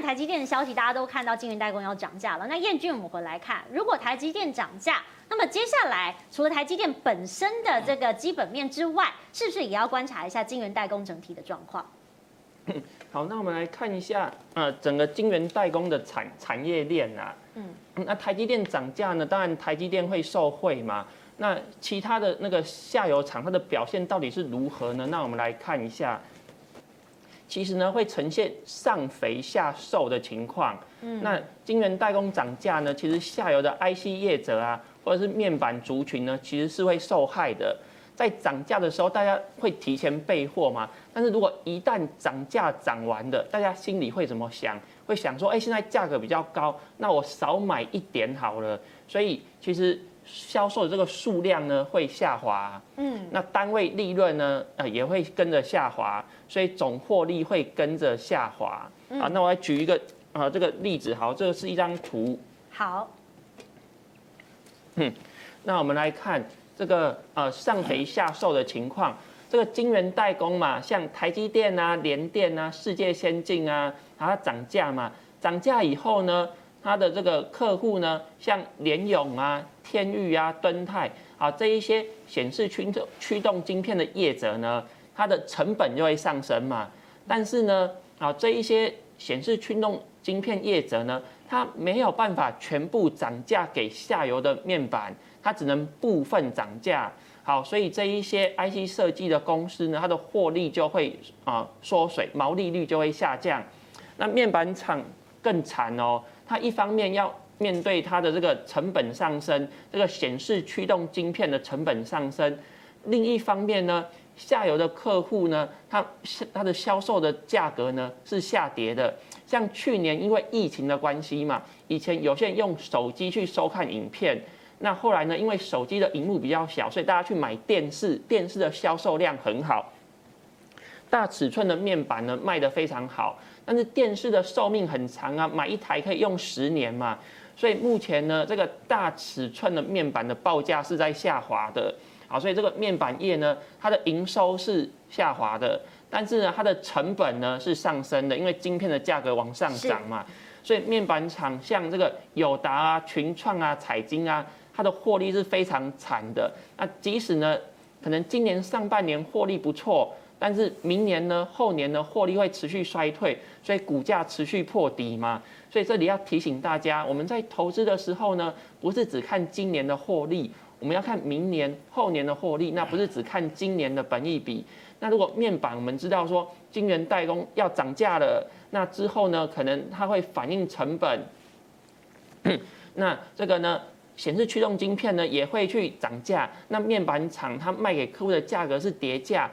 然台积电的消息大家都看到晶圆代工要涨价了。那彦君，我们回来看，如果台积电涨价，那么接下来除了台积电本身的这个基本面之外，是不是也要观察一下晶圆代工整体的状况？好，那我们来看一下，呃，整个晶圆代工的产产业链啊，嗯，那台积电涨价呢，当然台积电会受惠嘛。那其他的那个下游厂，它的表现到底是如何呢？那我们来看一下，其实呢会呈现上肥下瘦的情况。嗯，那晶圆代工涨价呢，其实下游的 IC 业者啊，或者是面板族群呢，其实是会受害的。在涨价的时候，大家会提前备货嘛？但是如果一旦涨价涨完的，大家心里会怎么想？会想说，哎，现在价格比较高，那我少买一点好了。所以其实销售的这个数量呢会下滑，嗯，那单位利润呢，呃，也会跟着下滑，所以总获利会跟着下滑。啊，那我来举一个啊这个例子，好，这个是一张图。好。嗯，那我们来看。这个呃上肥下瘦的情况，这个晶圆代工嘛，像台积电啊、联电啊、世界先进啊，它涨价嘛，涨价以后呢，它的这个客户呢，像联咏啊、天钰啊、敦泰啊这一些显示驱动驱动晶片的业者呢，它的成本就会上升嘛。但是呢，啊这一些显示驱动晶片业者呢，它没有办法全部涨价给下游的面板。它只能部分涨价，好，所以这一些 IC 设计的公司呢，它的获利就会啊缩水，毛利率就会下降。那面板厂更惨哦，它一方面要面对它的这个成本上升，这个显示驱动晶片的成本上升；另一方面呢，下游的客户呢，它它的销售的价格呢是下跌的。像去年因为疫情的关系嘛，以前有些人用手机去收看影片。那后来呢？因为手机的荧幕比较小，所以大家去买电视，电视的销售量很好。大尺寸的面板呢卖得非常好，但是电视的寿命很长啊，买一台可以用十年嘛。所以目前呢，这个大尺寸的面板的报价是在下滑的。好，所以这个面板业呢，它的营收是下滑的，但是呢，它的成本呢是上升的，因为晶片的价格往上涨嘛。所以面板厂像这个友达啊、群创啊、彩晶啊。它的获利是非常惨的。那即使呢，可能今年上半年获利不错，但是明年呢、后年呢，获利会持续衰退，所以股价持续破底嘛。所以这里要提醒大家，我们在投资的时候呢，不是只看今年的获利，我们要看明年、后年的获利。那不是只看今年的本益比。那如果面板我们知道说，晶圆代工要涨价了，那之后呢，可能它会反映成本。那这个呢？显示驱动晶片呢也会去涨价，那面板厂它卖给客户的价格是跌价，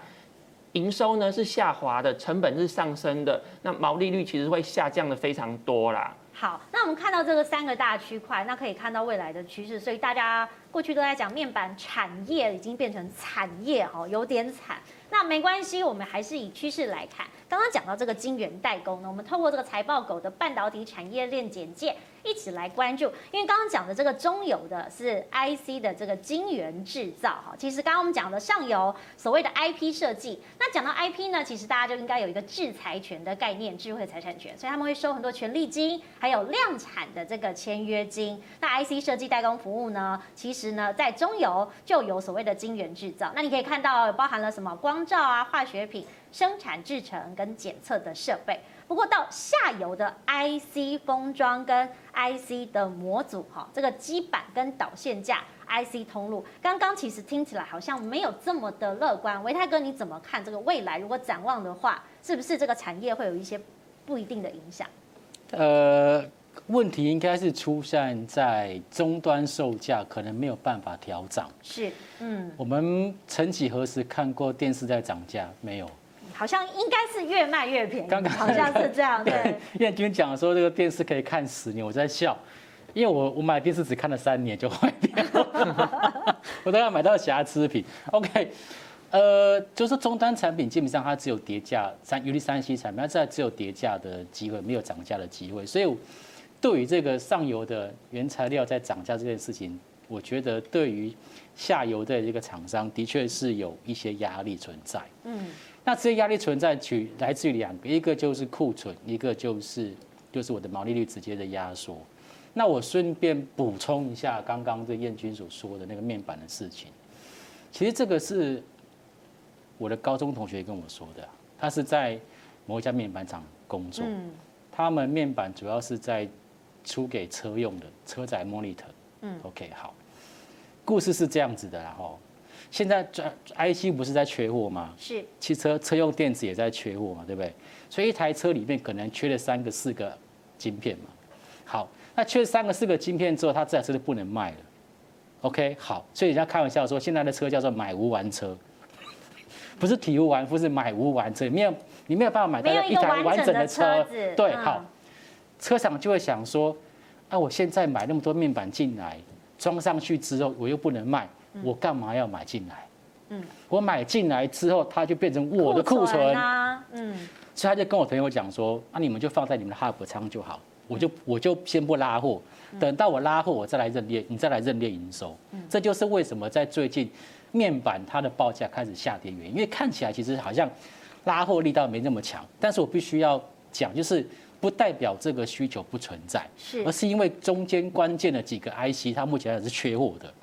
营收呢是下滑的，成本是上升的，那毛利率其实会下降的非常多啦。好，那我们看到这个三个大区块，那可以看到未来的趋势，所以大家过去都在讲面板产业已经变成产业哦，有点惨。那没关系，我们还是以趋势来看。刚刚讲到这个晶圆代工呢，我们透过这个财报狗的半导体产业链简介。一起来关注，因为刚刚讲的这个中游的是 IC 的这个晶圆制造哈，其实刚刚我们讲的上游所谓的 IP 设计，那讲到 IP 呢，其实大家就应该有一个制裁权的概念，智慧财产权，所以他们会收很多权利金，还有量产的这个签约金。那 IC 设计代工服务呢，其实呢在中游就有所谓的晶圆制造，那你可以看到包含了什么光罩啊、化学品生产制成跟检测的设备。不过到下游的 IC 封装跟 IC 的模组，哈，这个基板跟导线架 IC 通路，刚刚其实听起来好像没有这么的乐观。维泰哥，你怎么看这个未来？如果展望的话，是不是这个产业会有一些不一定的影响？呃，问题应该是出现在终端售价可能没有办法调涨。是，嗯，我们曾几何时看过电视在涨价？没有。好像应该是越卖越便宜，刚刚好像是 这样。对，燕君讲说这个电视可以看十年，我在笑，因为我我买电视只看了三年就坏掉了，我都要买到瑕疵品。OK，呃，就是终端产品基本上它只有叠价，三尤其三 C 产品它只有叠价的机会，没有涨价的机会。所以对于这个上游的原材料在涨价这件事情，我觉得对于下游的这个厂商的确是有一些压力存在。嗯。那这些压力存在，取来自于两个，一个就是库存，一个就是就就是我的毛利率直接的压缩。那我顺便补充一下刚刚这燕君所说的那个面板的事情，其实这个是我的高中同学跟我说的，他是在某一家面板厂工作，他们面板主要是在出给车用的车载 monitor。嗯，OK，好，故事是这样子的，然后现在这 IC 不是在缺货吗？是，汽车车用电子也在缺货嘛，对不对？所以一台车里面可能缺了三个、四个晶片嘛。好。那缺三个四个晶片之后，它这台车就不能卖了。OK，好，所以人家开玩笑说，现在的车叫做买无完车，不是体无完肤，是买无完车，没有你没有办法买到一台完整的车。对，好，车厂就会想说，啊，我现在买那么多面板进来，装上去之后我又不能卖，我干嘛要买进来？嗯，我买进来之后，它就变成我的库存。啊。嗯，所以他就跟我朋友讲说，啊，你们就放在你们的 hub 仓就好。我就我就先不拉货，等到我拉货，我再来认列，你再来认列营收。这就是为什么在最近面板它的报价开始下跌原因，因为看起来其实好像拉货力道没那么强，但是我必须要讲，就是不代表这个需求不存在，是。而是因为中间关键的几个 IC 它目前还是缺货的，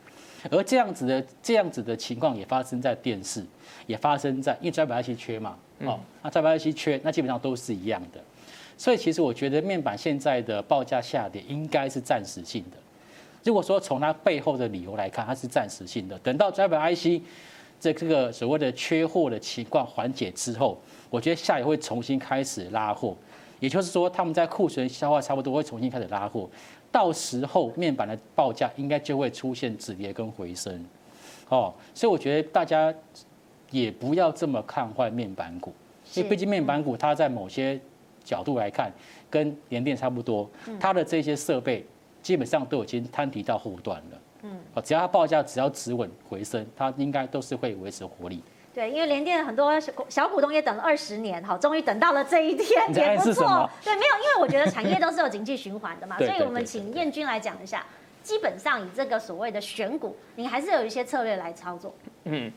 而这样子的这样子的情况也发生在电视，也发生在因为 Driver IC 缺嘛，哦，那 Driver IC 缺，那基本上都是一样的。所以其实我觉得面板现在的报价下跌应该是暂时性的。如果说从它背后的理由来看，它是暂时性的。等到 Driver IC 这这个所谓的缺货的情况缓解之后，我觉得下游会重新开始拉货。也就是说，他们在库存消化差不多会重新开始拉货，到时候面板的报价应该就会出现止跌跟回升。哦，所以我觉得大家也不要这么看坏面板股，因为毕竟面板股它在某些角度来看，跟联电差不多，它的这些设备基本上都已经摊提到后段了。嗯，只要它报价只要止稳回升，它应该都是会维持活力。对，因为联电很多小股东也等了二十年，好，终于等到了这一天，也不错。对，没有，因为我觉得产业都是有经济循环的嘛，所以我们请燕君来讲一下。基本上以这个所谓的选股，你还是有一些策略来操作。嗯。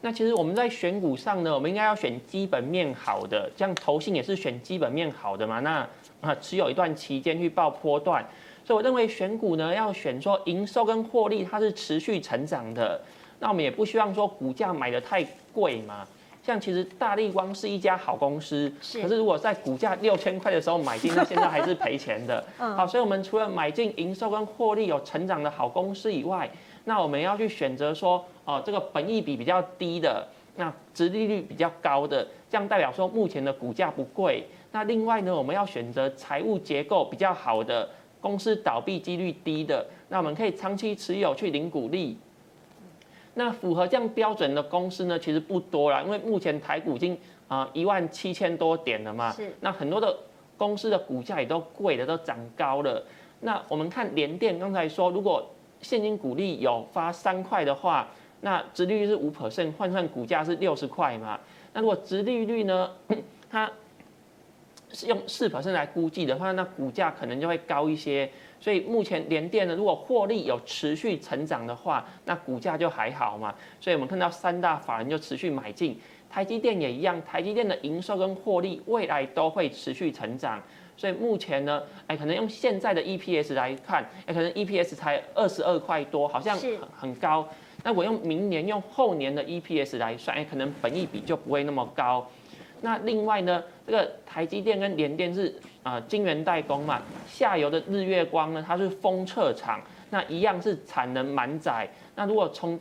那其实我们在选股上呢，我们应该要选基本面好的，这样投信也是选基本面好的嘛。那啊，持有一段期间去报波段，所以我认为选股呢要选说营收跟获利它是持续成长的。那我们也不希望说股价买的太贵嘛。像其实大立光是一家好公司，是。可是如果在股价六千块的时候买进，那现在还是赔钱的。嗯。好，所以我们除了买进营收跟获利有成长的好公司以外，那我们要去选择说，哦，这个本益比比较低的，那殖利率比较高的，这样代表说目前的股价不贵。那另外呢，我们要选择财务结构比较好的公司，倒闭几率低的，那我们可以长期持有去领股利。那符合这样标准的公司呢，其实不多了，因为目前台股已经啊一万七千多点了嘛，是。那很多的公司的股价也都贵的，都涨高了。那我们看联电，刚才说如果现金股利有发三块的话，那殖利率是五 percent，换算股价是六十块嘛。那如果殖利率呢，它是是用四 percent 来估计的话，那股价可能就会高一些。所以目前联电呢，如果获利有持续成长的话，那股价就还好嘛。所以我们看到三大法人就持续买进，台积电也一样，台积电的营收跟获利未来都会持续成长。所以目前呢，哎，可能用现在的 EPS 来看，哎，可能 EPS 才二十二块多，好像很很高。那我用明年、用后年的 EPS 来算，哎，可能本益比就不会那么高。那另外呢，这个台积电跟联电是啊晶圆代工嘛，下游的日月光呢，它是封测厂，那一样是产能满载。那如果从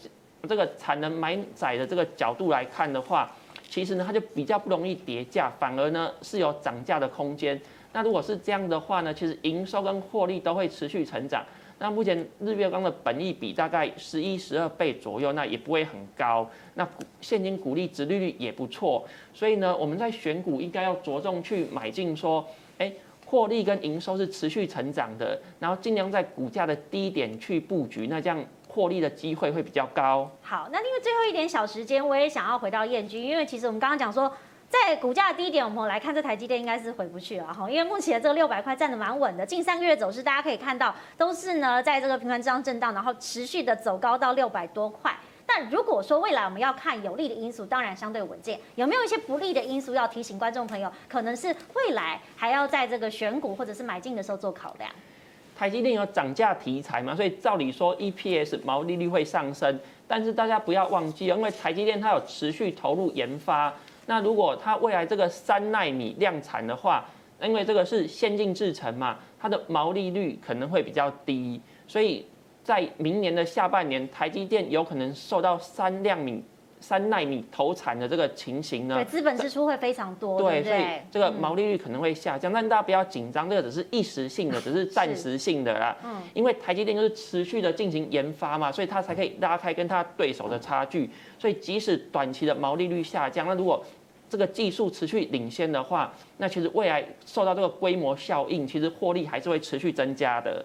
这个产能满载的这个角度来看的话，其实呢，它就比较不容易跌价，反而呢是有涨价的空间。那如果是这样的话呢，其实营收跟获利都会持续成长。那目前日月光的本益比大概十一、十二倍左右，那也不会很高。那现金股利殖利率也不错，所以呢，我们在选股应该要着重去买进，说，哎，获利跟营收是持续成长的，然后尽量在股价的低点去布局，那这样获利的机会会比较高。好，那因为最后一点小时间，我也想要回到彦君，因为其实我们刚刚讲说。在股价的低点，我们来看这台积电应该是回不去了哈，因为目前这个六百块站得蛮稳的，近三个月走势大家可以看到都是呢在这个平盘之上震荡，然后持续的走高到六百多块。但如果说未来我们要看有利的因素，当然相对稳健。有没有一些不利的因素要提醒观众朋友？可能是未来还要在这个选股或者是买进的时候做考量。台积电有涨价题材嘛，所以照理说 EPS 毛利率会上升。但是大家不要忘记，因为台积电它有持续投入研发。那如果它未来这个三纳米量产的话，因为这个是先进制程嘛，它的毛利率可能会比较低，所以在明年的下半年，台积电有可能受到三量米。三纳米投产的这个情形呢？对，资本支出会非常多，对，所以这个毛利率可能会下降，嗯、但大家不要紧张，这个只是一时性的，只是暂时性的啦。嗯，因为台积电就是持续的进行研发嘛，所以它才可以拉开跟它对手的差距。所以即使短期的毛利率下降，那如果这个技术持续领先的话，那其实未来受到这个规模效应，其实获利还是会持续增加的。